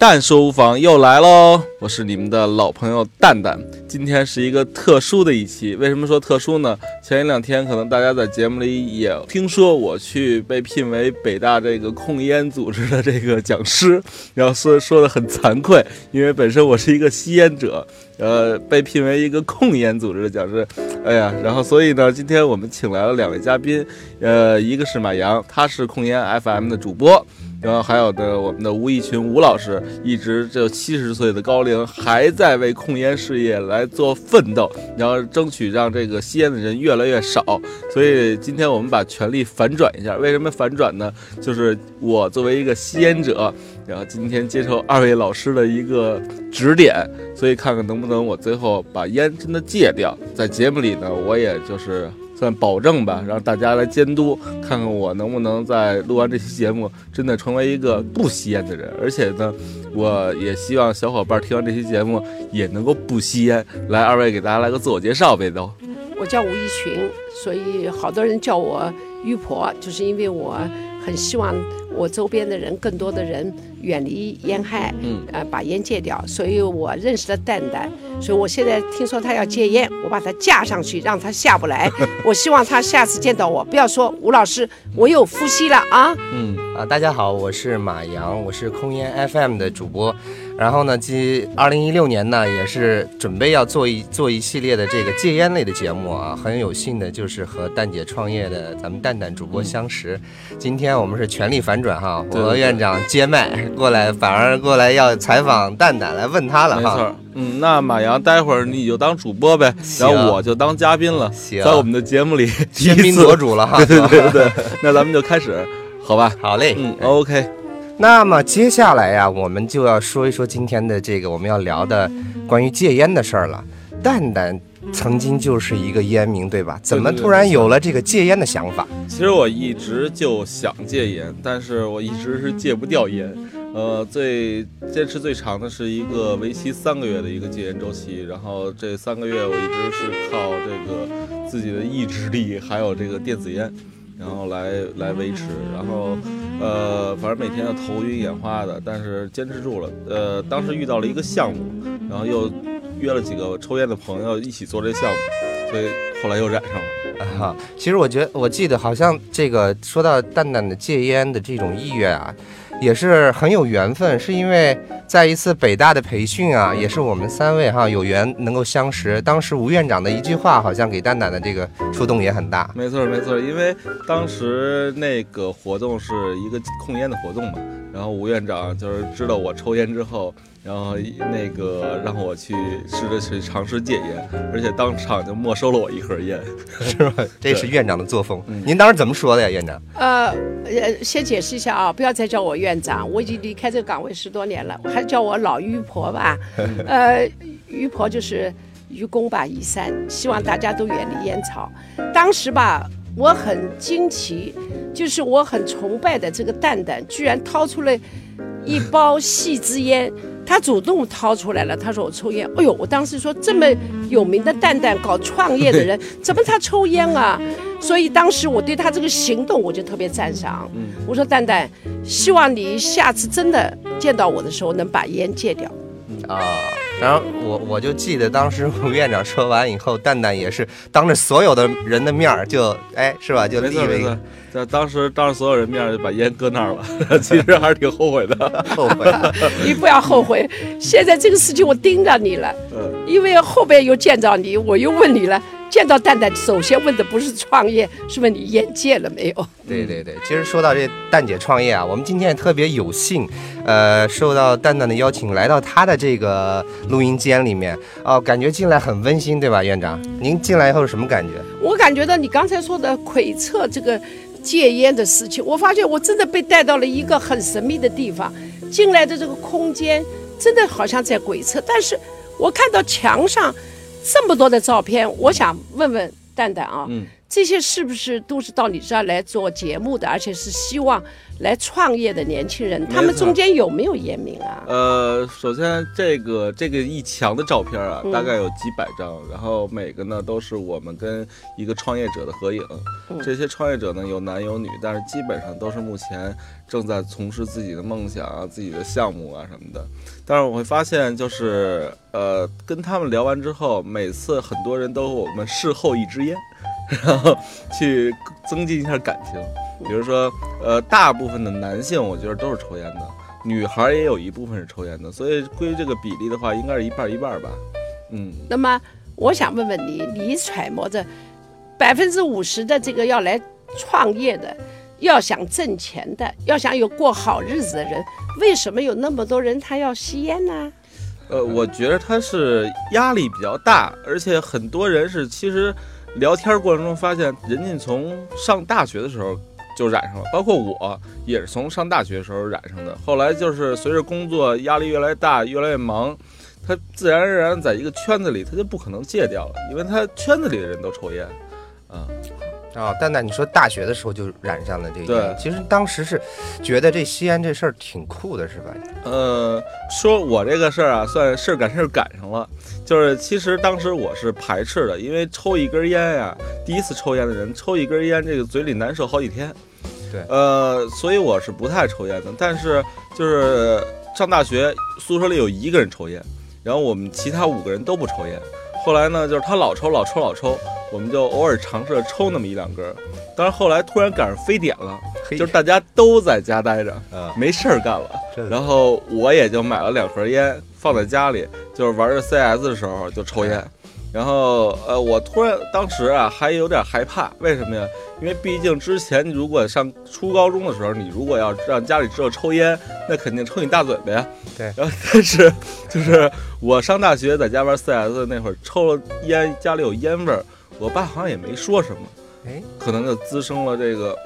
但说无妨又来喽！我是你们的老朋友蛋蛋。今天是一个特殊的一期，为什么说特殊呢？前一两天可能大家在节目里也听说我去被聘为北大这个控烟组织的这个讲师，然后说说的很惭愧，因为本身我是一个吸烟者，呃，被聘为一个控烟组织的讲师，哎呀，然后所以呢，今天我们请来了两位嘉宾，呃，一个是马阳，他是控烟 FM 的主播。然后还有的我们的吴一群吴老师，一直这七十岁的高龄，还在为控烟事业来做奋斗，然后争取让这个吸烟的人越来越少。所以今天我们把权力反转一下，为什么反转呢？就是我作为一个吸烟者，然后今天接受二位老师的一个指点，所以看看能不能我最后把烟真的戒掉。在节目里呢，我也就是。算保证吧，让大家来监督，看看我能不能在录完这期节目，真的成为一个不吸烟的人。而且呢，我也希望小伙伴听完这期节目也能够不吸烟。来，二位给大家来个自我介绍呗，都。我叫吴一群，所以好多人叫我玉婆，就是因为我很希望我周边的人，更多的人。远离烟害，嗯，呃，把烟戒掉。所以我认识了蛋蛋，所以我现在听说他要戒烟，我把他架上去，让他下不来。我希望他下次见到我，不要说吴老师，我有呼吸了啊。嗯啊，大家好，我是马阳，我是空烟 FM 的主播。然后呢，继二零一六年呢，也是准备要做一做一系列的这个戒烟类的节目啊。很有幸的就是和蛋姐创业的咱们蛋蛋主播相识。今天我们是全力反转哈，我和院长接麦。过来，反而过来要采访蛋蛋，来问他了哈。没错，嗯，那马阳，待会儿你就当主播呗，然后我就当嘉宾了，在我们的节目里先宾夺主了哈。对对对对，那咱们就开始，好吧？好嘞，嗯，OK。那么接下来呀，我们就要说一说今天的这个我们要聊的关于戒烟的事儿了。蛋蛋。曾经就是一个烟民，对吧？怎么突然有了这个戒烟的想法？其实我一直就想戒烟，但是我一直是戒不掉烟。呃，最坚持最长的是一个为期三个月的一个戒烟周期，然后这三个月我一直是靠这个自己的意志力，还有这个电子烟，然后来来维持。然后，呃，反正每天要头晕眼花的，但是坚持住了。呃，当时遇到了一个项目，然后又。约了几个抽烟的朋友一起做这项目，所以后来又染上了。哈，其实我觉得，我记得好像这个说到蛋蛋的戒烟的这种意愿啊，也是很有缘分，是因为在一次北大的培训啊，也是我们三位哈有缘能够相识。当时吴院长的一句话，好像给蛋蛋的这个触动也很大。没错没错，因为当时那个活动是一个控烟的活动嘛，然后吴院长就是知道我抽烟之后。然后那个让我去试着去尝试戒烟，而且当场就没收了我一盒烟，是吧？这是院长的作风。您当时怎么说的呀，院长？呃，呃，先解释一下啊，不要再叫我院长，我已经离开这个岗位十多年了，还叫我老于婆吧。呃，于婆就是愚公吧，移山，希望大家都远离烟草。当时吧，我很惊奇，就是我很崇拜的这个蛋蛋，居然掏出了一包细支烟。他主动掏出来了，他说我抽烟。哎呦，我当时说这么有名的蛋蛋搞创业的人，怎么他抽烟啊？所以当时我对他这个行动我就特别赞赏。我说蛋蛋，希望你下次真的见到我的时候能把烟戒掉。啊，然后我我就记得当时吴院长说完以后，蛋蛋也是当着所有的人的面儿就哎是吧，就立了一个。在当时当着所有人面就把烟搁那儿了，其实还是挺后悔的。后悔，你不要后悔。现在这个事情我盯着你了，嗯，因为后边又见着你，我又问你了。见到蛋蛋，首先问的不是创业，是问你烟戒了没有？对对对，其实说到这蛋姐创业啊，我们今天也特别有幸，呃，受到蛋蛋的邀请，来到她的这个录音间里面，哦，感觉进来很温馨，对吧，院长？您进来以后是什么感觉？我感觉到你刚才说的窥测这个。戒烟的事情，我发现我真的被带到了一个很神秘的地方。进来的这个空间真的好像在鬼测，但是我看到墙上这么多的照片，我想问问蛋蛋啊，嗯这些是不是都是到你这儿来做节目的，而且是希望来创业的年轻人？他们中间有没有烟民啊？呃，首先这个这个一墙的照片啊，嗯大概有几百张，然后每个呢都是我们跟一个创业者的合影。嗯这些创业者呢有男有女，但是基本上都是目前正在从事自己的梦想啊、自己的项目啊什么的。但是我会发现，就是呃，跟他们聊完之后，每次很多人都我们事后一支烟，然后去增进一下感情。比如说，呃，大部分的男性我觉得都是抽烟的，女孩也有一部分是抽烟的，所以归这个比例的话，应该是一半一半吧。嗯，那么我想问问你，你揣摩着百分之五十的这个要来创业的，要想挣钱的，要想有过好日子的人，为什么有那么多人他要吸烟呢？呃，我觉得他是压力比较大，而且很多人是其实聊天过程中发现，人家从上大学的时候就染上了，包括我也是从上大学的时候染上的。后来就是随着工作压力越来越大，越来越忙，他自然而然在一个圈子里，他就不可能戒掉了，因为他圈子里的人都抽烟。啊、啊，蛋蛋，你说大学的时候就染上了这个对，其实当时是觉得这吸烟这事儿挺酷的，是吧？呃，说我这个事儿啊，算事儿赶事儿赶上了。就是其实当时我是排斥的，因为抽一根烟呀，第一次抽烟的人抽一根烟，这个嘴里难受好几天。对呃，所以我是不太抽烟的。但是就是上大学，宿舍里有一个人抽烟，然后我们其他五个人都不抽烟。后来呢，就是他老抽老抽老抽，我们就偶尔尝试着抽那么一两根儿。但是后来突然赶上非典了，就是大家都在家待着，啊，没事儿干了。然后我也就买了两盒烟放在家里，就是玩着 CS 的时候就抽烟。然后呃，我突然当时啊还有点害怕，为什么呀？因为毕竟之前如果上初高中的时候，你如果要让家里知道抽烟，那肯定抽你大嘴巴呀。对然后但是就是我上大学在家玩 CS 那会儿抽了烟，家里有烟味儿，我爸好像也没说什么，哎，可能就滋生了这个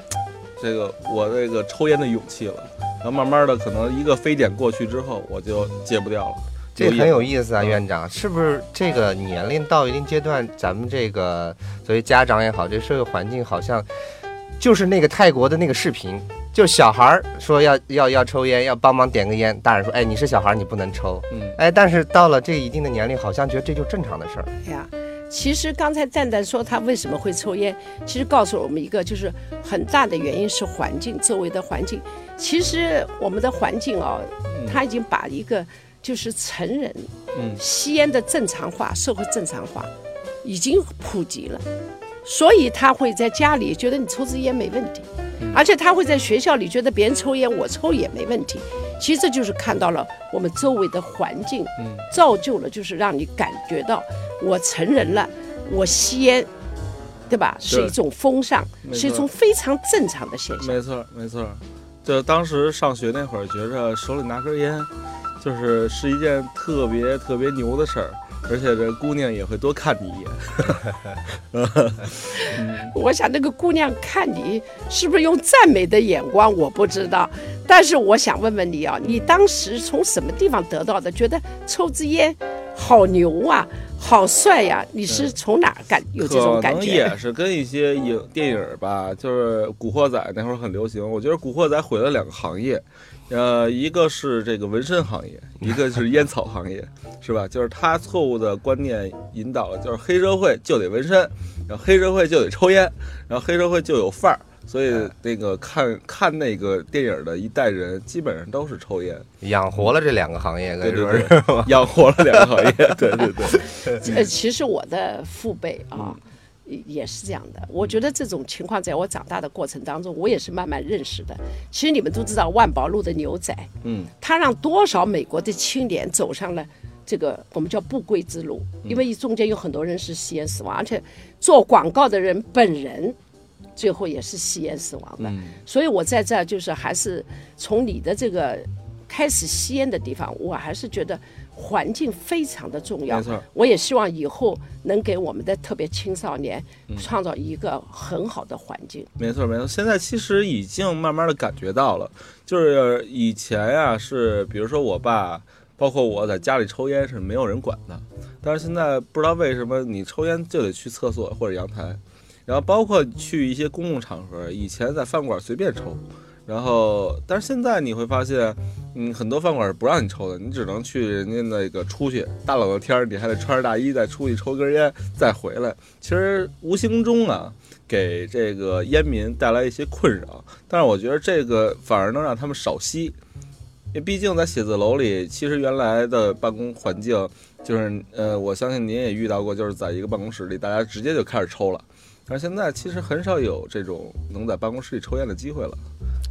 这个我这个抽烟的勇气了。然后慢慢的，可能一个非典过去之后，我就戒不掉了。这很有意思啊，嗯。院长，是不是这个年龄到一定阶段，咱们这个作为家长也好，这社会环境好像就是那个泰国的那个视频，就小孩儿说要要要抽烟，要帮忙点个烟，大人说，哎，你是小孩儿，你不能抽，嗯，哎，但是到了这一定的年龄，好像觉得这就正常的事儿。哎呀，其实刚才蛋蛋说他为什么会抽烟，其实告诉了我们一个，就是很大的原因是环境，周围的环境。其实我们的环境哦，他已经把一个就是成人嗯吸烟的正常化、社会正常化已经普及了，所以他会在家里觉得你抽支烟没问题，而且他会在学校里觉得别人抽烟我抽也没问题。其实这就是看到了我们周围的环境，嗯造就了就是让你感觉到我成人了，我吸烟，对吧？是一种风尚，是一种非常正常的现象。没错没错。就当时上学那会儿，觉着手里拿根烟，就是是一件特别特别牛的事儿，而且这姑娘也会多看你一眼。我想那个姑娘看你是不是用赞美的眼光，我不知道。但是我想问问你啊，你当时从什么地方得到的？觉得抽支烟好牛啊，好帅呀、你是从哪儿感有这种可能感觉？也是跟一些影电影儿吧，就是《古惑仔》那会儿很流行。我觉得《古惑仔》毁了两个行业，呃，一个是这个纹身行业，一个是烟草行业，是吧？就是他错误的观念引导了，就是黑社会就得纹身，然后黑社会就得抽烟，然后黑社会就有范儿。所以那个看看那个电影的一代人，基本上都是抽烟，养活了这两个行业，可对对以说是。对，养活了两个行业，对对对。呃，其实我的父辈嗯啊。也是这样的，我觉得这种情况在我长大的过程当中，我也是慢慢认识的。其实你们都知道万宝路的牛仔，嗯，他让多少美国的青年走上了这个我们叫不归之路，因为中间有很多人是吸烟死亡，而且做广告的人本人最后也是吸烟死亡的。嗯所以我在这儿就是还是从你的这个开始吸烟的地方，我还是觉得环境非常的重要没错。我也希望以后能给我们的特别青少年创造一个很好的环境。没错没错，现在其实已经慢慢的感觉到了，就是以前呀、是比如说我爸，包包括我在家里抽烟是没有人管的。但是现在不知道为什么你抽烟就得去厕所或者阳台，然后包括去一些公共场合，以前在饭馆随便抽，然后但是现在你会发现，嗯，很多饭馆是不让你抽的，你只能去人家那个出去，大冷的天儿你还得穿着大衣再出去抽根烟再回来，其实无形中啊给这个烟民带来一些困扰，但是我觉得这个反而能让他们少吸，因为毕竟在写字楼里，其实原来的办公环境就是呃，我相信您也遇到过，就是在一个办公室里，大家直接就开始抽了。但是现在其实很少有这种能在办公室里抽烟的机会了。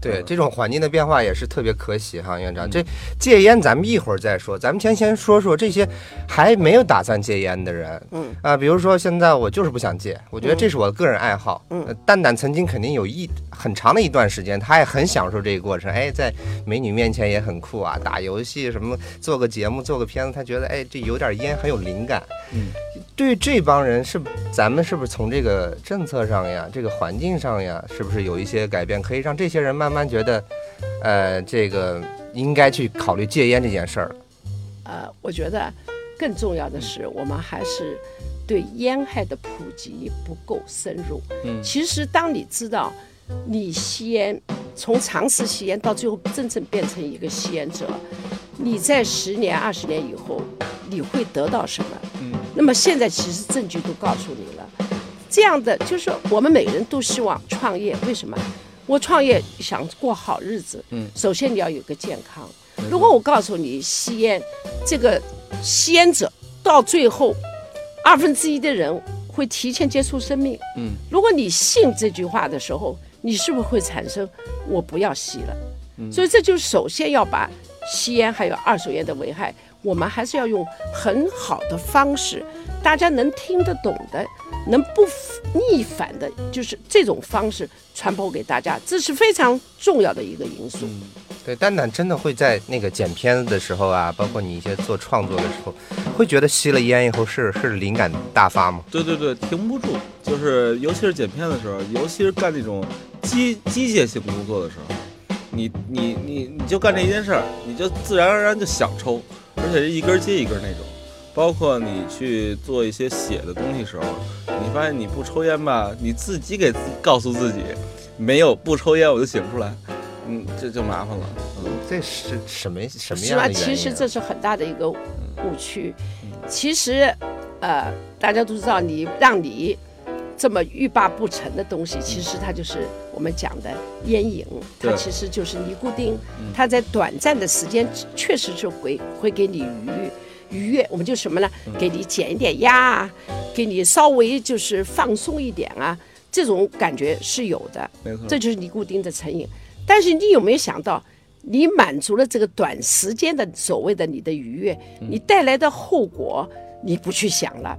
对这种环境的变化也是特别可喜哈，院长。这戒烟咱们一会儿再说，咱们先先说说这些还没有打算戒烟的人。嗯啊，比如说现在我就是不想戒，我觉得这是我的个人爱好。嗯呃蛋蛋曾经肯定有一很长的一段时间，他也很享受这个过程。哎，在美女面前也很酷啊，打游戏什么，做个节目，做个片子，他觉得哎这有点烟很有灵感。嗯，对这帮人是咱们是不是从这个政策上呀，这个环境上呀，是不是有一些改变，可以让这些人慢慢觉得，呃，这个应该去考虑戒烟这件事儿？呃，我觉得更重要的是，我们还是对烟害的普及不够深入。嗯其实当你知道你吸烟，从尝试吸烟到最后真正变成一个吸烟者，你在十年、二十年以后，你会得到什么？嗯那么现在其实证据都告诉你了，这样的就是我们每个人都希望创业，为什么？我创业想过好日子，嗯首先你要有个健康。如果我告诉你吸烟，这个吸烟者到最后二分之一的人会提前结束生命，嗯，如果你信这句话的时候，你是不是会产生我不要吸了？所以这就首先要把吸烟还有二手烟的危害，我们还是要用很好的方式，大家能听得懂的，能不逆反的，就是这种方式传播给大家，这是非常重要的一个因素。对，蛋蛋真的会在那个剪片子的时候啊，包括你一些做创作的时候，会觉得吸了烟以后是是灵感大发吗？对对对，停不住，就是尤其是剪片的时候，尤其是干那种机机械性工作的时候，你你你你就干这一件事儿，你就自然而然就想抽，而且是一根接一根那种。包括你去做一些写的东西时候，你发现你不抽烟吧，你自己给自告诉自己，没有不抽烟我就写不出来，嗯，这就麻烦了，嗯。这是什么什么是吧？样的原因啊？其实这是很大的一个误区。其实，呃，大家都知道，你让你这么欲罢不成的东西，其实它就是我们讲的烟瘾，它其实就是尼古丁，它在短暂的时间确实是会会给你愉愉悦，我们就什么呢？给你减一点压啊，给你稍微就是放松一点啊，这种感觉是有的。没错，这就是尼古丁的成瘾。但是你有没有想到，你满足了这个短时间的所谓的你的愉悦，你带来的后果你不去想了。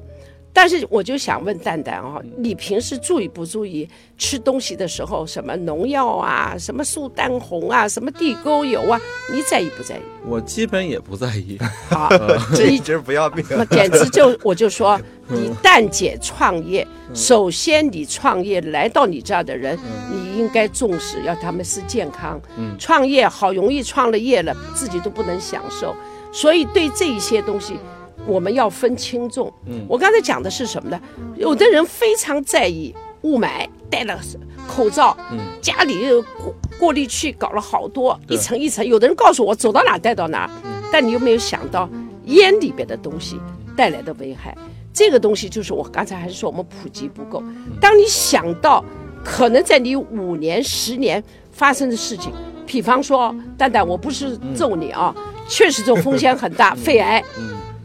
但是我就想问蛋蛋啊，你平时注意不注意吃东西的时候，什么农药啊，什么苏丹红啊，什么地沟油啊，你在意不在意？我基本也不在意。好，这一直不要命。那简直就 我就说，你蛋姐创业，首先你创业来到你这儿的人，你应该重视，要他们是健康。创业好容易创了业了，自己都不能享受，所以对这一些东西。我们要分轻重。嗯我刚才讲的是什么呢？有的人非常在意雾霾，戴了口罩，家里过过滤器搞了好多，一层一层。有的人告诉我走到哪带到哪，但你有没有想到烟里边的东西带来的危害？这个东西就是我刚才还是说我们普及不够。当你想到可能在你五年、十年发生的事情，比方说，蛋蛋，我不是咒你啊，确实这种风险很大，肺癌。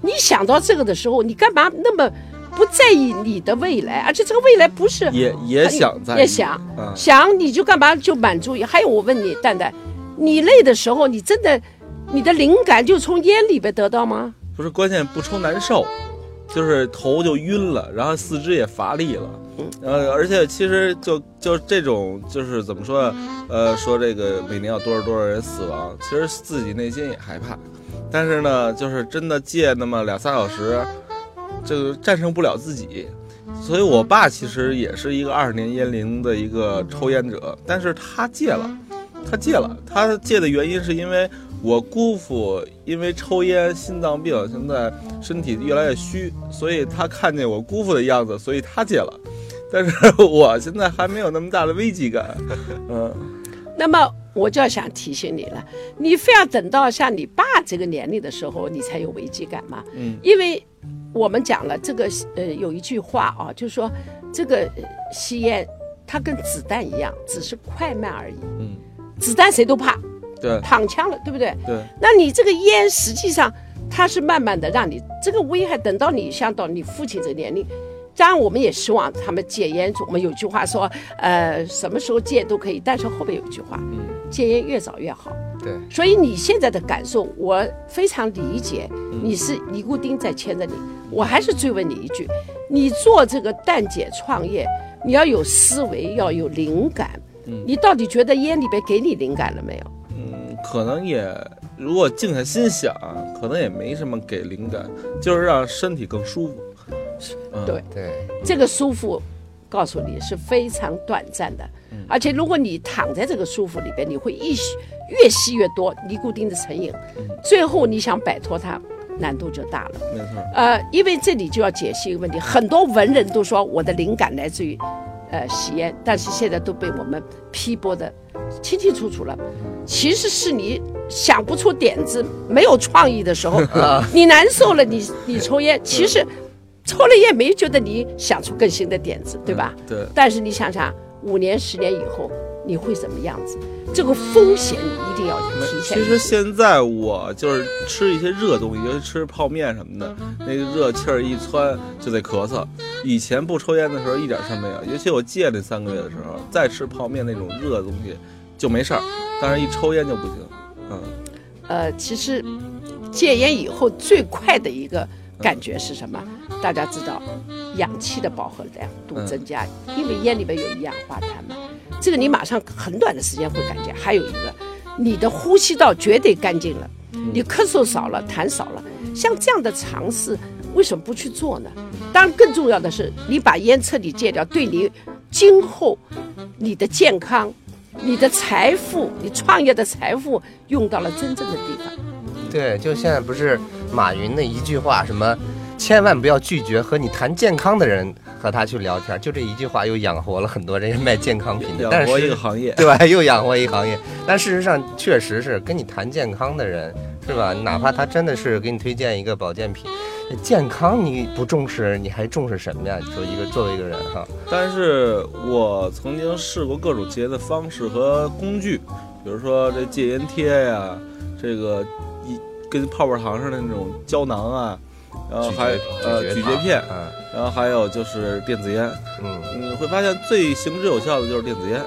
你想到这个的时候，你干嘛那么不在意你的未来？而且这个未来不是也也想在，也想嗯想，你就干嘛就满足？还有，我问你，蛋蛋，你累的时候，你真的你的灵感就从烟里边得到吗？不是关键不抽难受，就是头就晕了，然后四肢也乏力了，呃，而且其实就就这种就是怎么说呢？呃，说这个每年有多少多少人死亡，其实自己内心也害怕，但是呢，就是真的戒那么两三小时，就战胜不了自己。所以，我爸其实也是一个二十年烟龄的一个抽烟者，但是他戒了，他戒了，他戒的原因是因为我姑父因为抽烟心脏病，现在身体越来越虚，所以他看见我姑父的样子，所以他戒了。但是我现在还没有那么大的危机感，嗯，那么我就要想提醒你了，你非要等到像你爸这个年龄的时候，你才有危机感吗？嗯，因为我们讲了这个呃有一句话啊，就是说这个呃吸烟它跟子弹一样，只是快慢而已。嗯，子弹谁都怕，对躺枪了，对不对？对，那你这个烟实际上它是慢慢的让你这个危害，等到你像到你父亲这个年龄。当然，我们也希望他们戒烟。我们有句话说，呃，什么时候戒都可以，但是后边有一句话，戒烟越早越好。对，所以你现在的感受，我非常理解。你是尼古丁在牵着你，我还是追问你一句：你做这个蛋姐创业，你要有思维，要有灵感。你到底觉得烟里边给你灵感了没有？嗯，可能也，如果静下心想，可能也没什么给灵感，就是让身体更舒服。嗯对，对，这个舒服，告诉你是非常短暂的，而且如果你躺在这个舒服里边，你会一吸越吸越多尼古丁的成瘾，最后你想摆脱它，难度就大了。没错，呃，因为这里就要解析一个问题，很多文人都说我的灵感来自于，呃，吸烟，但是现在都被我们批驳的清清楚楚了。其实是你想不出点子、没有创意的时候，你难受了，你你抽烟，其实抽了烟没觉得你想出更新的点子，对吧？对，但是你想想，五年、十年以后你会怎么样子？这个风险你一定要提前。其实现在我就是吃一些热东西，尤其吃泡面什么的，那个热气儿一窜就得咳嗽。以前不抽烟的时候一点事儿没有，尤其我戒那三个月的时候，再吃泡面那种热的东西就没事儿，但是一抽烟就不行。嗯，呃，其实戒烟以后最快的一个感觉是什么？大家知道，氧气的饱和量度增加，因为烟里边有一氧化碳嘛。这个你马上很短的时间会感觉。还有一个，你的呼吸道绝对干净了，你咳嗽少了，痰少了。像这样的尝试，为什么不去做呢？当然，更重要的是，你把烟彻底戒掉，对你今后你的健康、你的财富、你创业的财富用到了真正的地方。对，就现在不是马云的一句话，什么千万不要拒绝和你谈健康的人和他去聊天，就这一句话又养活了很多这些卖健康品的，养活但是一个行业。对吧？又养活一个行业。但事实上，确实是跟你谈健康的人，是吧？哪怕他真的是给你推荐一个保健品，健康你不重视，你还重视什么呀？你说一个作为一个人哈，但是我曾经试过各种戒烟的方式和工具，比如说这戒烟贴呀，这个一跟泡泡糖似的那种胶囊啊，然后还呃咀嚼片，嗯然后还有就是电子烟。嗯，你会发现最行之有效的就是电子烟，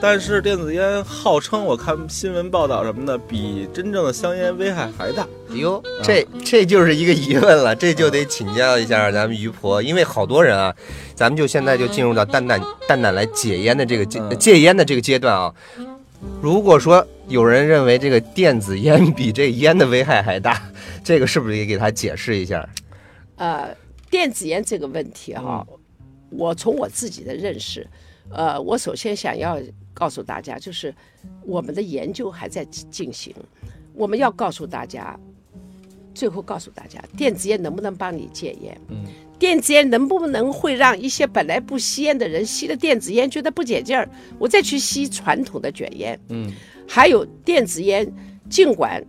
但是电子烟号称我看新闻报道什么的，比真正的香烟危害还大。哟，这这就是一个疑问了，这就得请教一下咱们于婆，因为好多人啊，咱们就现在就进入到蛋蛋蛋蛋来解烟的这个戒嗯戒烟的这个阶段啊。如果说有人认为这个电子烟比这烟的危害还大，这个是不是也给他解释一下？呃，电子烟这个问题哈、我从我自己的认识，呃，我首先想要告诉大家，就是我们的研究还在进行，我们要告诉大家，最后告诉大家，电子烟能不能帮你戒烟？嗯，电子烟能不能会让一些本来不吸烟的人吸了电子烟觉得不解劲儿，我再去吸传统的卷烟？嗯，还有电子烟，尽管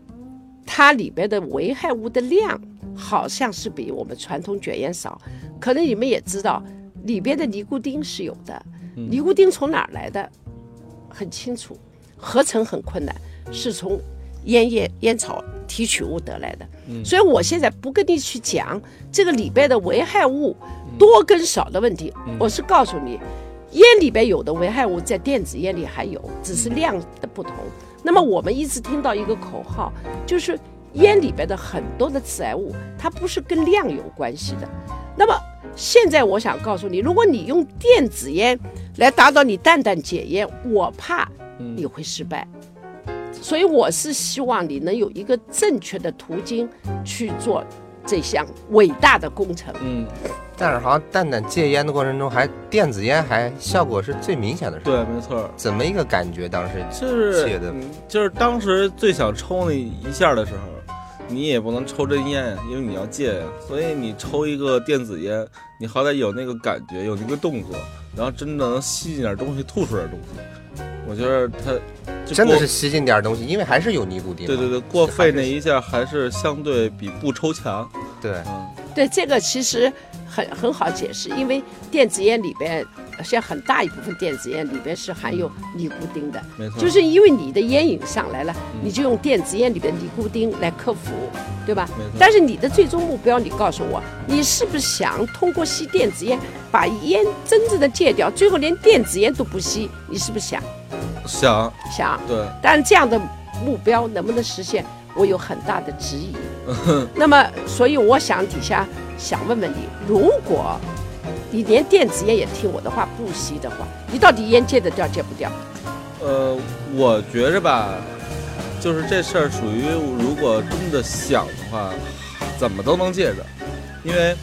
它里边的危害物的量好像是比我们传统卷烟少，可能你们也知道，里边的尼古丁是有的。尼古丁从哪儿来的？很清楚，合成很困难，是从烟叶、烟草提取物得来的。所以我现在不跟你去讲这个里边的危害物多跟少的问题，我是告诉你，烟里边有的危害物在电子烟里还有，只是量的不同。那么我们一直听到一个口号，就是烟里边的很多的致癌物，它不是跟量有关系的。那么现在我想告诉你，如果你用电子烟来达到你蛋蛋戒烟，我怕你会失败。所以我是希望你能有一个正确的途径去做这项伟大的工程。嗯，但是好像蛋蛋戒烟的过程中，还电子烟还效果是最明显的？对，没错，怎么一个感觉？当时就是戒的嗯就是当时最想抽那一下的时候，你也不能抽真烟呀，因为你要戒呀，所以你抽一个电子烟，你好歹有那个感觉，有那个动作，然后真的能吸进点东西，吐出点东西。我觉得它真的是吸进点东西，因为还是有尼古丁。对对对，过肺那一下还是相对比不抽强。对，嗯，对这个其实很很好解释，因为电子烟里边，像很大一部分电子烟里边是含有尼古丁的，没错，就是因为你的烟瘾上来了，你就用电子烟里边尼古丁来克服，对吧没错？但是你的最终目标，你告诉我，你是不是想通过吸电子烟把烟真正的戒掉，最后连电子烟都不吸？你是不是想想想？对，但这样的目标能不能实现，我有很大的质疑。那么，所以我想底下想问问你，如果你连电子烟也听我的话不吸的话，你到底烟戒得掉戒不掉？呃，我觉着吧，就是这事儿属于，如果真的想的话，怎么都能戒着，因为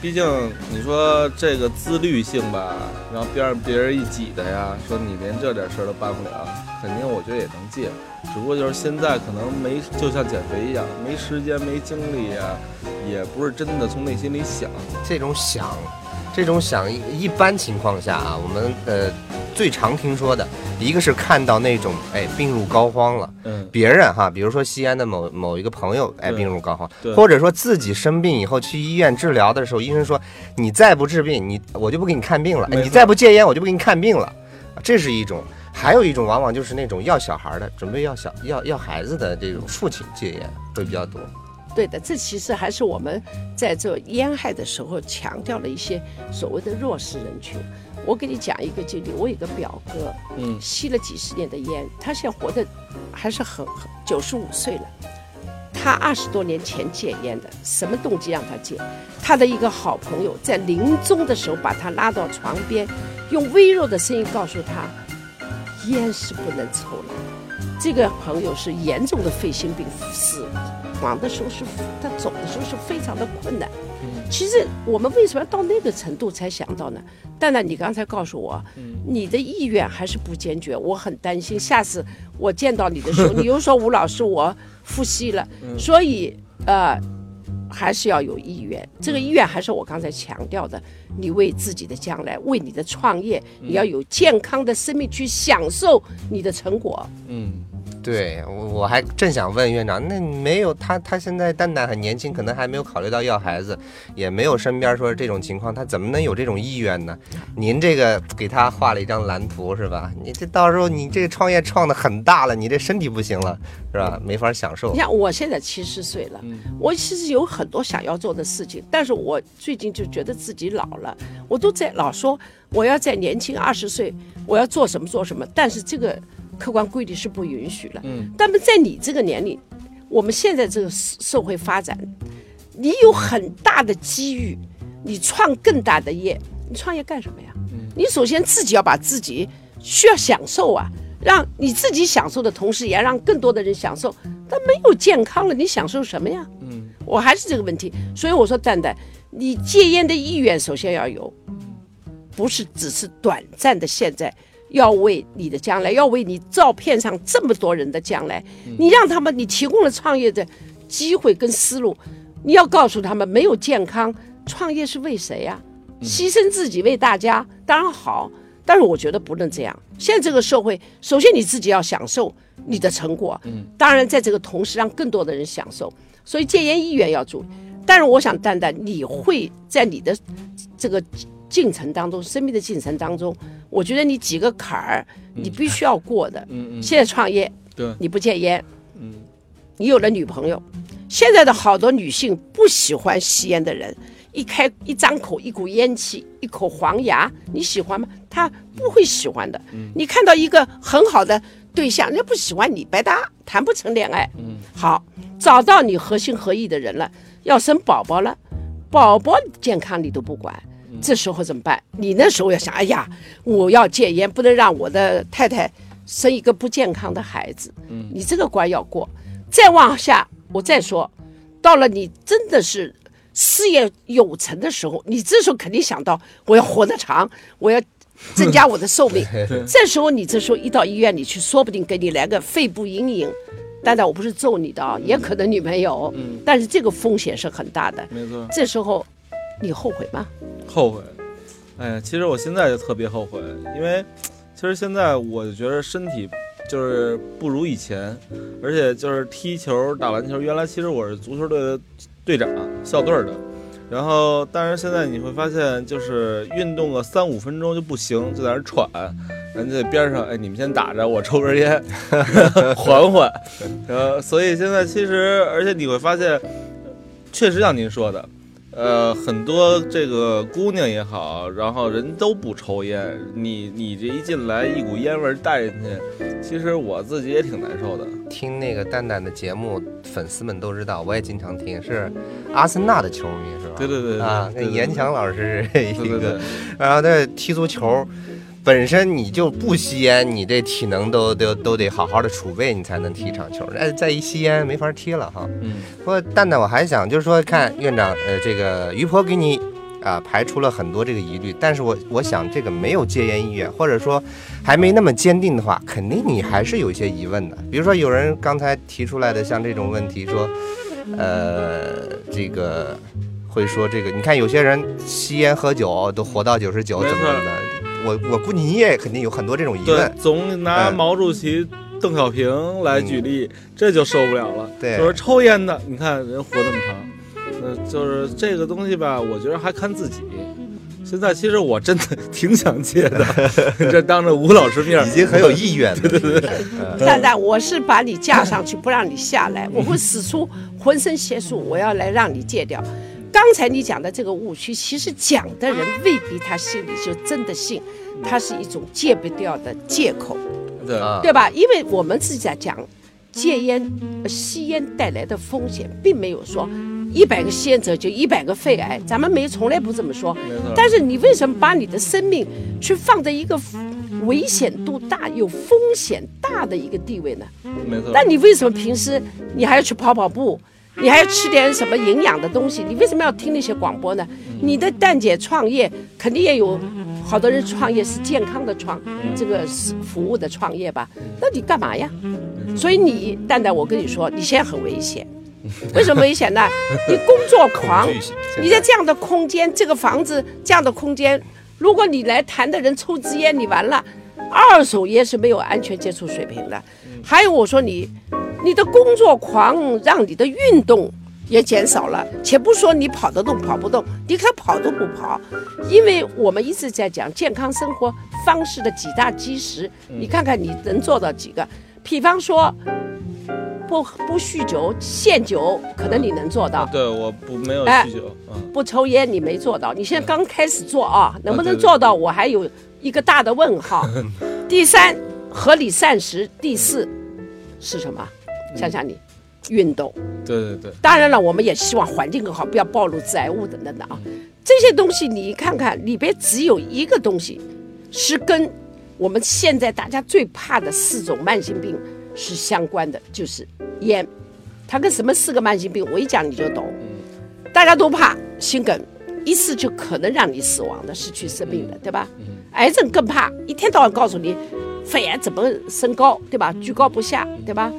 毕竟你说这个自律性吧，然后边上别人一挤的呀，说你连这点事儿都办不了，肯定我觉得也能戒，只不过就是现在可能没，就像减肥一样，没时间没精力呀，也不是真的从内心里想，这种想，这种想一一般情况下啊，我们呃最常听说的一个是看到那种哎病入膏肓了。嗯，别人哈，比如说西安的某某一个朋友，哎，病入膏肓对，或者说自己生病以后去医院治疗的时候，医生说你再不治病，你我就不给你看病了，你再不戒烟，我就不给你看病了，这是一种。还有一种，往往就是那种要小孩的，准备要小要要孩子的这种父亲戒烟会比较多。对的，这其实还是我们在做烟害的时候强调了一些所谓的弱势人群。我给你讲一个经历，我有个表哥，嗯吸了几十年的烟，他现在活得还是很很九十五岁了。他二十多年前戒烟的，什么动机让他戒？他的一个好朋友在临终的时候把他拉到床边，用微弱的声音告诉他，烟是不能抽了。这个朋友是严重的肺心病，死亡的时候是他走的时候是非常的困难。其实我们为什么要到那个程度才想到呢？蛋蛋，你刚才告诉我，你的意愿还是不坚决，我很担心下次我见到你的时候，你又说吴老师我复吸了，所以呃。还是要有意愿，这个意愿还是我刚才强调的，你为自己的将来，为你的创业，你要有健康的生命去享受你的成果。嗯，对我我还正想问院长，那没有他他现在蛋蛋很年轻，可能还没有考虑到要孩子，也没有身边说这种情况，他怎么能有这种意愿呢？您这个给他画了一张蓝图是吧？你这到时候你这个创业创的很大了，你这身体不行了是吧？没法享受你。像我现在七十岁了，我其实有很多想要做的事情，但是我最近就觉得自己老了，我都在老说我要在年轻二十岁，我要做什么做什么，但是这个客观规律是不允许了。嗯，但么在你这个年龄，我们现在这个社社会发展，你有很大的机遇，你创更大的业，你创业干什么呀？嗯你首先自己要把自己需要享受啊，让你自己享受的同时，也要让更多的人享受。但没有健康了，你享受什么呀？嗯，我还是这个问题，所以我说蛋蛋，你戒烟的意愿首先要有，不是只是短暂的现在。要为你的将来，要为你照片上这么多人的将来，你让他们，你提供了创业的机会跟思路，你要告诉他们，没有健康，创业是为谁呀、牺牲自己为大家，当然好，但是我觉得不能这样。现在这个社会，首先你自己要享受你的成果，嗯，当然在这个同时让更多的人享受，所以戒烟意愿要注意。但是我想，蛋蛋，你会在你的这个进程当中，生命的进程当中，我觉得你几个坎儿，你必须要过的。嗯嗯，现在创业，对，你不戒烟，嗯，你有了女朋友，现在的好多女性不喜欢吸烟的人，一开一张口一股烟气，一口黄牙，你喜欢吗？她不会喜欢的。你看到一个很好的对象，人家不喜欢你，白搭，谈不成恋爱。嗯，好，找到你合心合意的人了，要生宝宝了，宝宝健康你都不管。这时候怎么办？你那时候要想，哎呀，我要戒烟，不能让我的太太生一个不健康的孩子。嗯你这个关要过。再往下，我再说，到了你真的是事业有成的时候，你这时候肯定想到我要活得长，我要增加我的寿命。这时候你这时候一到医院里去，说不定给你来个肺部阴影。当然我不是揍你的啊，也可能你没有，但是这个风险是很大的。没错，这时候你后悔吗？后悔。哎呀，其实我现在就特别后悔，因为其实现在我就觉得身体就是不如以前，而且就是踢球、打篮球，原来其实我是足球队的队长、校队的。然后，但是现在你会发现，就是运动个三五分钟就不行，就在那喘。人家边上，哎，你们先打着，我抽根烟，缓缓。呃，所以现在其实，而且你会发现，确实像您说的，呃，很多这个姑娘也好，然后人都不抽烟，你你这一进来一股烟味儿带进去，其实我自己也挺难受的。听那个蛋蛋的节目，粉丝们都知道，我也经常听，是阿森纳的球迷是吧？对对对对啊，跟严强老师是一个，然后在踢足球。本身你就不吸烟，你这体能都都都得好好的储备，你才能踢一场球。哎，再一吸烟没法踢了哈。嗯，不过蛋蛋，我还想就是说，看院长，呃，这个于婆给你啊排除了很多这个疑虑，但是我我想这个没有戒烟意愿，或者说还没那么坚定的话，肯定你还是有一些疑问的。比如说有人刚才提出来的像这种问题，说，呃，这个会说这个，你看有些人吸烟喝酒都活到九十九，怎么怎么的？我我估计你也肯定有很多这种疑对问，。总拿嗯毛主席、邓小平来举例，这就受不了了。对就是抽烟的，你看人活那么长，呃，就是这个东西吧，我觉得还看自己。现在其实我真的 挺想戒的，这当着吴老师面已经很有意愿了，对对对，蛋蛋，我是把你架上去，不让你下来，我会使出浑身解数，我要来让你戒掉。刚才你讲的这个误区，其实讲的人未必他心里就真的信，它是一种戒不掉的借口，对啊，对吧？因为我们自己在讲戒烟、呃吸烟带来的风险，并没有说一百个吸烟者就一百个肺癌，咱们没从来不这么说。没错。但是你为什么把你的生命去放在一个危险度大、有风险大的一个地位呢？没错。那你为什么平时你还要去跑跑步？你还要吃点什么营养的东西？你为什么要听那些广播呢？你的蛋姐创业肯定也有好多人创业是健康的创，这个是服务的创业吧？那你干嘛呀？所以你蛋蛋，我跟你说，你现在很危险。为什么危险呢？你工作狂你在这样的空间，这个房子这样的空间，如果你来谈的人抽支烟，你完了。二手烟是没有安全接触水平的。还有我说你，你的工作狂让你的运动也减少了，且不说你跑得动跑不动，你看跑都不跑，因为我们一直在讲健康生活方式的几大基石，你看看你能做到几个？比方说，不不酗酒、限酒，可能你能做到。对，我不没有哎酗酒啊。不抽烟你没做到，你现在刚开始做啊，能不能做到？我还有一个大的问号。第三，合理膳食；第四是什么？想想你，运动。对对对，当然了，我们也希望环境更好，不要暴露致癌物等等的啊。这些东西你看看，里边只有一个东西是跟我们现在大家最怕的四种慢性病是相关的，就是烟。它跟什么四个慢性病，我一讲你就懂。大家都怕心梗，一次就可能让你死亡的、失去生命的，对吧？癌症更怕，一天到晚告诉你肺癌怎么升高，对吧？居高不下，对吧？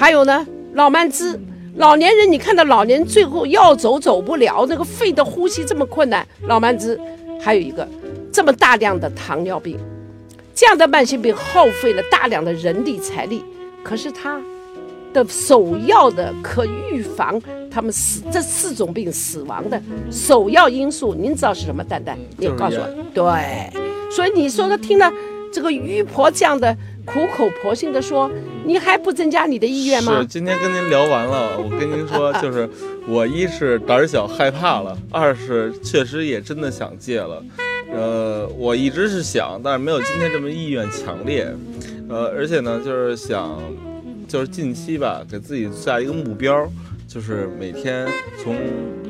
还有呢，老慢支，老年人你看到老年人最后要走走不了，那个肺的呼吸这么困难，老慢支。还有一个，这么大量的糖尿病，这样的慢性病耗费了大量的人力财力，可是它的首要的可预防他们死这四种病死亡的首要因素，您知道是什么？蛋蛋，你告诉我。对，所以你说的听了这个于婆这样的苦口婆心地说，你还不增加你的意愿吗是？今天跟您聊完了，我跟您说，就是我一是胆儿小害怕了，二是确实也真的想戒了。呃，我一直是想，但是没有今天这么意愿强烈。呃，而且呢，就是想，就是近期吧，给自己下一个目标，就是每天从，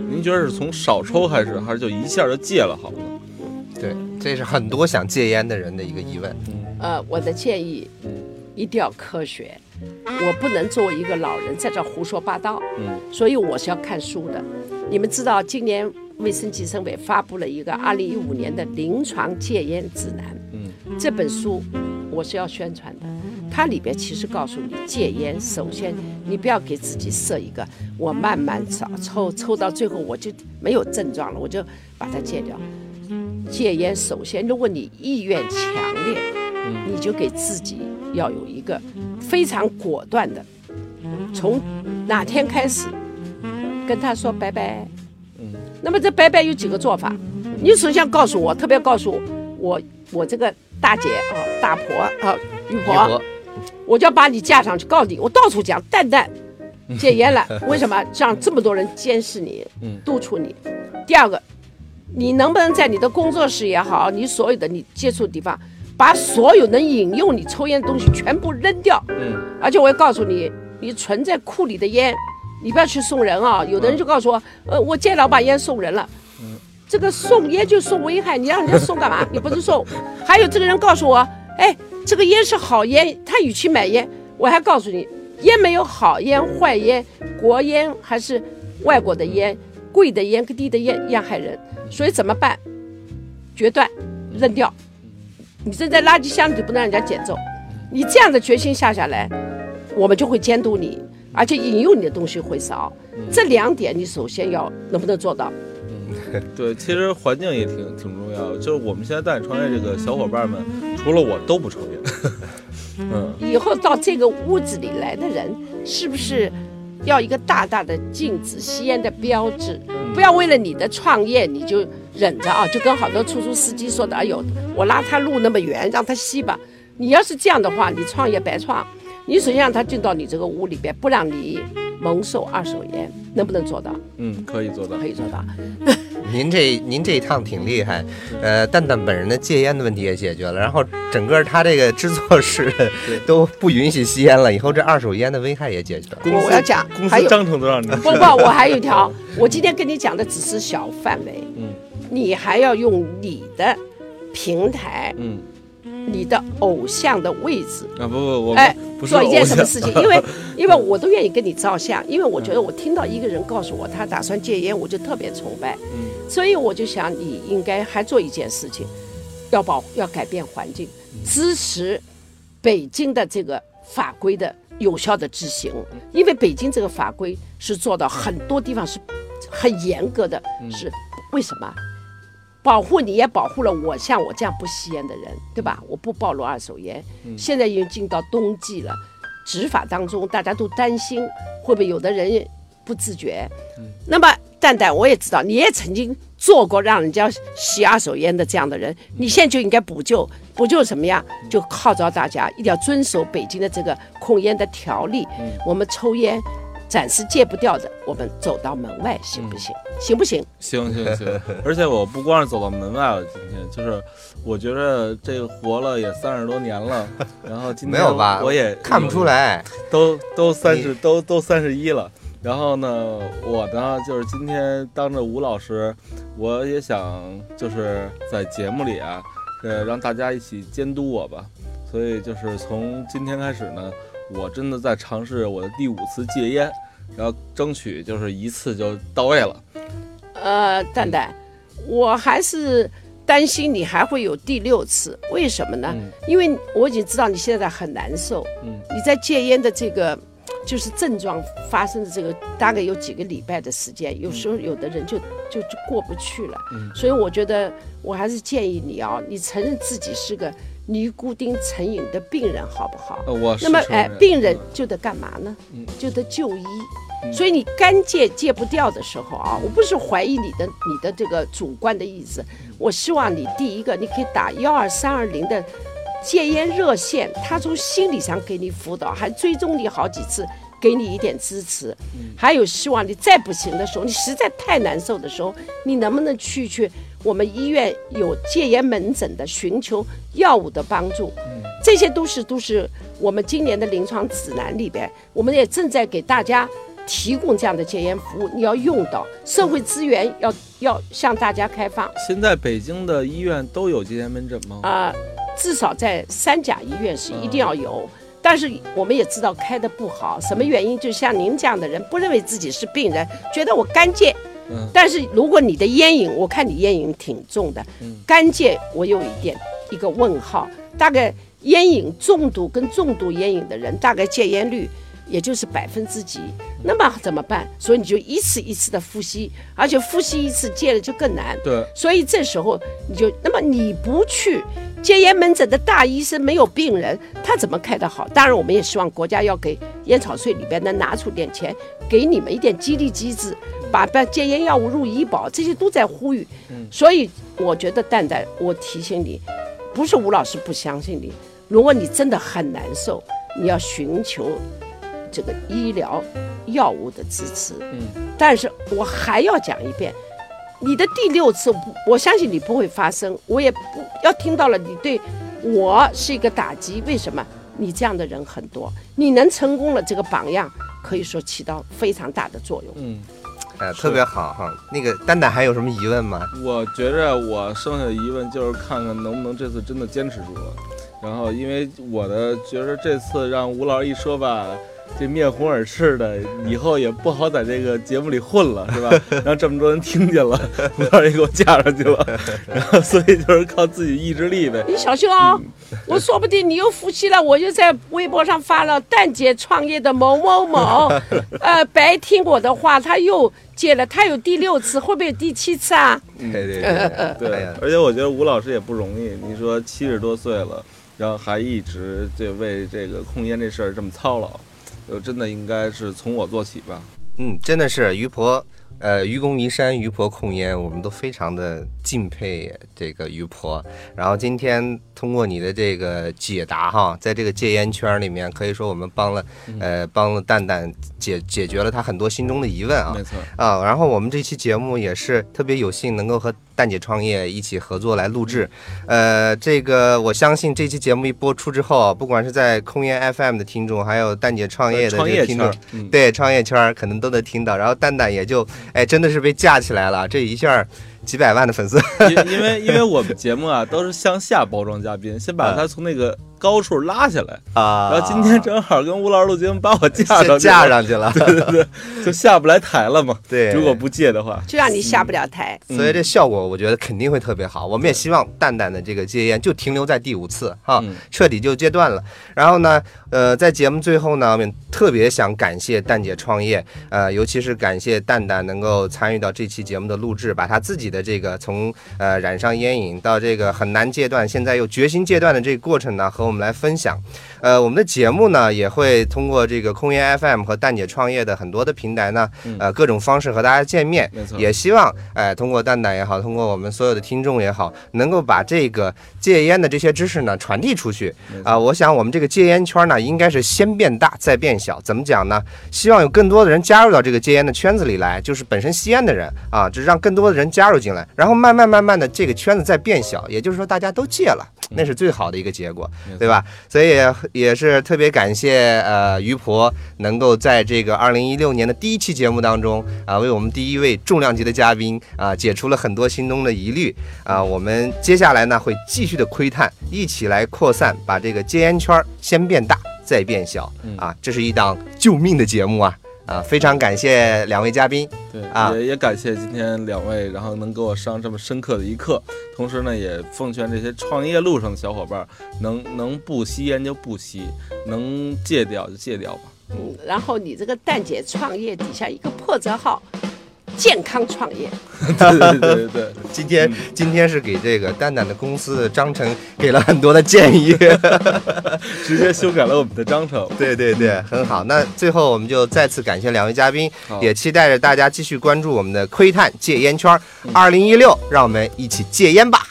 您觉得是从少抽开始，还是就一下就戒了好呢？对，这是很多想戒烟的人的一个疑问。呃，我的建议一定要科学，我不能作为一个老人在这胡说八道，嗯，所以我是要看书的。你们知道今年卫生计生委发布了一个二零一五年的临床戒烟指南。嗯，这本书我是要宣传的。它里边其实告诉你，戒烟首先你不要给自己设一个，我慢慢抽抽抽到最后我就没有症状了，我就把它戒掉。戒烟首先，如果你意愿强烈，你就给自己要有一个非常果断的，从哪天开始跟他说拜拜。那么这拜拜有几个做法？你首先告诉我，特别告诉我，我这个大姐啊、大婆啊、女婆，我就要把你架上去，告诉你，我到处讲，蛋蛋 戒烟了，为什么让这么多人监视你、督促你？第二个，你能不能在你的工作室也好，你所有的你接触的地方，把所有能引诱你抽烟的东西全部扔掉？嗯，而且我要告诉你，你存在库里的烟，你不要去送人啊！有的人就告诉我，呃，我戒了，我把烟送人了。嗯这个送烟就送危害，你让人家送干嘛？你不是送。还有这个人告诉我，哎，这个烟是好烟，他与其买烟，我还告诉你，烟没有好烟、坏烟，国烟还是外国的烟，贵的烟跟低的烟一样害人。所以怎么办？决断，扔掉。你扔在垃圾箱里不能让人家捡走。你这样的决心下下来，我们就会监督你，而且引诱你的东西会少。这两点你首先要能不能做到？对，其实环境也挺挺重要的。就是我们现在带你创业这个小伙伴们，除了我都不抽烟。嗯，以后到这个屋子里来的人，是不是要一个大大的禁止吸烟的标志？不要为了你的创业你就忍着啊！就跟好多出租司机说的，哎呦，我拉他路那么远，让他吸吧。你要是这样的话，你创业白创。你首先让他进到你这个屋里边，不让你蒙受二手烟，能不能做到？嗯，可以做到可。以做到。您这您这一趟挺厉害，呃，蛋蛋本人的戒烟的问题也解决了，然后整个他这个制作室 都不允许吸烟了，以后这二手烟的危害也解决了。我我要讲公还有司章程都让你不不，我还有一条，我今天跟你讲的只是小范围，嗯你还要用你的平台，嗯你的偶像的位置，啊不不我哎不做一件什么事情，因为 因为我都愿意跟你照相，因为我觉得我听到一个人告诉我他打算戒烟，我就特别崇拜，嗯。所以我就想你应该还做一件事情，要保要改变环境，支持北京的这个法规的有效的执行，因为北京这个法规是做到很多地方是很严格的，是为什么？保护你也保护了我，像我这样不吸烟的人，对吧？我不暴露二手烟。现在已经进到冬季了，执法当中大家都担心会不会有的人不自觉。那么蛋蛋，我也知道你也曾经做过让人家吸二手烟的这样的人，你现在就应该补救，补救什么呀？就号召大家一定要遵守北京的这个控烟的条例。我们抽烟暂时戒不掉的，我们走到门外行不行？行不行？行行行，而且我不光是走到门外了，今天就是我觉得这活了也三十多年了，然后今天没有吧？我也看不出，来。都都三十都都三十一了。然后呢，我呢就是今天当着吴老师，我也想就是在节目里啊，呃，让大家一起监督我吧。所以就是从今天开始呢，我真的在尝试我的第五次戒烟，然后争取就是一次就到位了。呃，蛋蛋，我还是担心你还会有第六次，为什么呢？嗯因为我已经知道你现在很难受，嗯你在戒烟的这个就是症状发生的这个大概有几个礼拜的时间，有时候有的人就就就过不去了，嗯所以我觉得我还是建议你啊，你承认自己是个尼古丁成瘾的病人，好不好？呃，我那么，哎，病人嗯就得干嘛呢？嗯就得就医。嗯所以你干戒戒不掉的时候啊，我不是怀疑你的你的这个主观的意思，我希望你第一个你可以打幺二三二零的戒烟热线，他从心理上给你辅导，还追踪你好几次。给你一点支持，还有希望你再不行的时候，你实在太难受的时候，你能不能去去我们医院有戒烟门诊的，寻求药物的帮助？这些都是都是我们今年的临床指南里边，我们也正在给大家提供这样的戒烟服务，你要用到社会资源要要向大家开放现在北京的医院都有戒烟门诊吗？啊、至少在三甲医院是一定要有。但是我们也知道开的不好，什么原因？就像您这样的人，不认为自己是病人，觉得我干戒，嗯。但是如果你的烟瘾，我看你烟瘾挺重的，嗯。干戒我有一点一个问号，大概烟瘾重度跟重度烟瘾的人，大概戒烟率也就是百分之几，那么怎么办？所以你就一次一次的呼吸，而且呼吸一次戒了就更难。对，所以这时候你就，那么你不去戒烟门诊的大医生，没有病人，他怎么开得好？当然，我们也希望国家要给烟草税里边能拿出点钱，给你们一点激励机制，把把戒烟药物入医保，这些都在呼吁。所以我觉得蛋蛋，我提醒你，不是吴老师不相信你，如果你真的很难受，你要寻求这个医疗药物的支持。嗯，但是我还要讲一遍，你的第六次，我我相信你不会发生，我也不要听到了你对我是一个打击。为什么？你这样的人很多，你能成功了，这个榜样可以说起到非常大的作用。嗯，哎，特别好哈。那个丹丹还有什么疑问吗？我觉着我剩下的疑问就是看看能不能这次真的坚持住了。然后，因为我的觉着这次让吴老师一说吧，这面红耳赤的，以后也不好在这个节目里混了，是吧？让这么多人听见了，吴老师也给我架上去了，然后所以就是靠自己意志力呗。你小心哦，我说不定你又服气了，我就在微博上发了蛋姐创业的某某某，呃，白听我的话，他又戒了，他有第六次，会不会有第七次啊？对对对，哎对呀，而且我觉得吴老师也不容易。你说七十多岁了，然后还一直就为这个控烟这事儿这么操劳，呃，真的应该是从我做起吧。嗯，真的是于婆，呃，愚公移山，于婆控烟，我们都非常的敬佩这个于婆。然后今天通过你的这个解答哈，在这个戒烟圈里面，可以说我们帮了，呃，帮了蛋蛋解解决了他很多心中的疑问啊没错，啊。然后我们这期节目也是特别有幸能够和蛋姐创业一起合作来录制，呃，这个我相信这期节目一播出之后啊，不管是在空烟 FM 的听众，还有蛋姐创业的这个听众对创业圈可能都能听到，然后蛋蛋也就哎真的是被架起来了，这一下儿几百万的粉丝，因因为因为我们节目啊都是向下包装嘉宾，先把他从那个高处拉下来，啊然后今天正好跟吴老师录节目，把我架上架，上去了，对对对，就下不来台了嘛。对，如果不戒的话，就让你下不了台。所以这效果我觉得肯定会特别好。我们也希望蛋蛋的这个戒烟就停留在第五次哈，嗯彻底就戒断了。然后呢，呃，在节目最后呢，我们特别想感谢蛋姐创业，呃，尤其是感谢蛋蛋能够参与到这期节目的录制，把他自己的这个从呃染上烟瘾到这个很难戒断，现在又决心戒断的这个过程呢，和我们来分享。呃，我们的节目呢也会通过这个空烟 FM 和蛋姐创业的很多的平台呢，呃，各种方式和大家见面。没错，也希望，哎，通过蛋蛋也好，通过我们所有的听众也好，能够把这个戒烟的这些知识呢传递出去啊、我想我们这个戒烟圈呢，应该是先变大再变小。怎么讲呢？希望有更多的人加入到这个戒烟的圈子里来，就是本身吸烟的人啊，就让更多的人加入进来，然后慢慢慢慢的这个圈子再变小，也就是说大家都戒了，那是最好的一个结果，对吧？所以也也是特别感谢呃于婆能够在这个二零一六年的第一期节目当中啊、为我们第一位重量级的嘉宾啊、解除了很多心中的疑虑啊、我们接下来呢会继续的窥探，一起来扩散，把这个戒烟圈儿先变大再变小嗯啊，这是一档救命的节目啊啊！非常感谢两位嘉宾，对，啊也也感谢今天两位，然后能给我上这么深刻的一课。同时呢，也奉劝这些创业路上的小伙伴，能能不吸烟就不吸，能戒掉就戒掉吧。嗯，然后你这个蛋姐创业底下一个破折号，健康创业。对对对对对，今天今天是给这个蛋蛋的公司的章程给了很多的建议。直接修改了我们的章程。对对对，很好。那最后我们就再次感谢两位嘉宾，也期待着大家继续关注我们的窥探戒烟圈儿。二零一六，让我们一起戒烟吧。